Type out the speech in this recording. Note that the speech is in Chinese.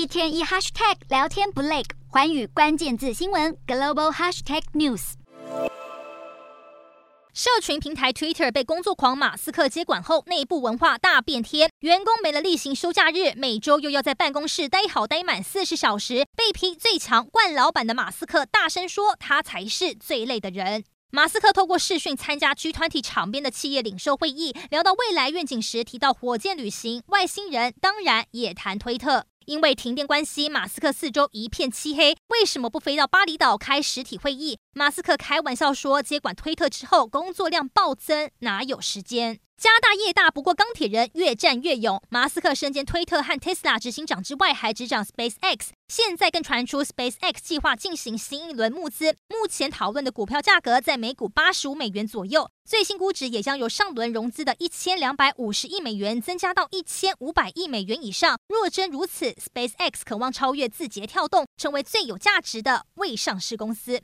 一天一 hashtag 聊天不累，寰宇关键字新闻 global hashtag news。社群平台 Twitter 被工作狂马斯克接管后，内部文化大变天，员工没了例行休假日，每周又要在办公室待好待满四十小时，被批最强惯老板的马斯克大声说，他才是最累的人。马斯克透过视讯参加 G20 场边的企业领袖会议，聊到未来愿景时提到火箭旅行、外星人，当然也谈推特。因为停电关系，马斯克四周一片漆黑，为什么不飞到巴厘岛开实体会议？马斯克开玩笑说，接管推特之后，工作量暴增，哪有时间？家大业大，不过钢铁人越战越勇。马斯克身兼推特和 Tesla 执行长之外，还执掌 SpaceX。现在更传出 SpaceX 计划进行新一轮募资，目前讨论的股票价格在每股八十五美元左右，最新估值也将由上轮融资的一千两百五十亿美元增加到一千五百亿美元以上。若真如此，SpaceX 渴望超越字节跳动，成为最有价值的未上市公司。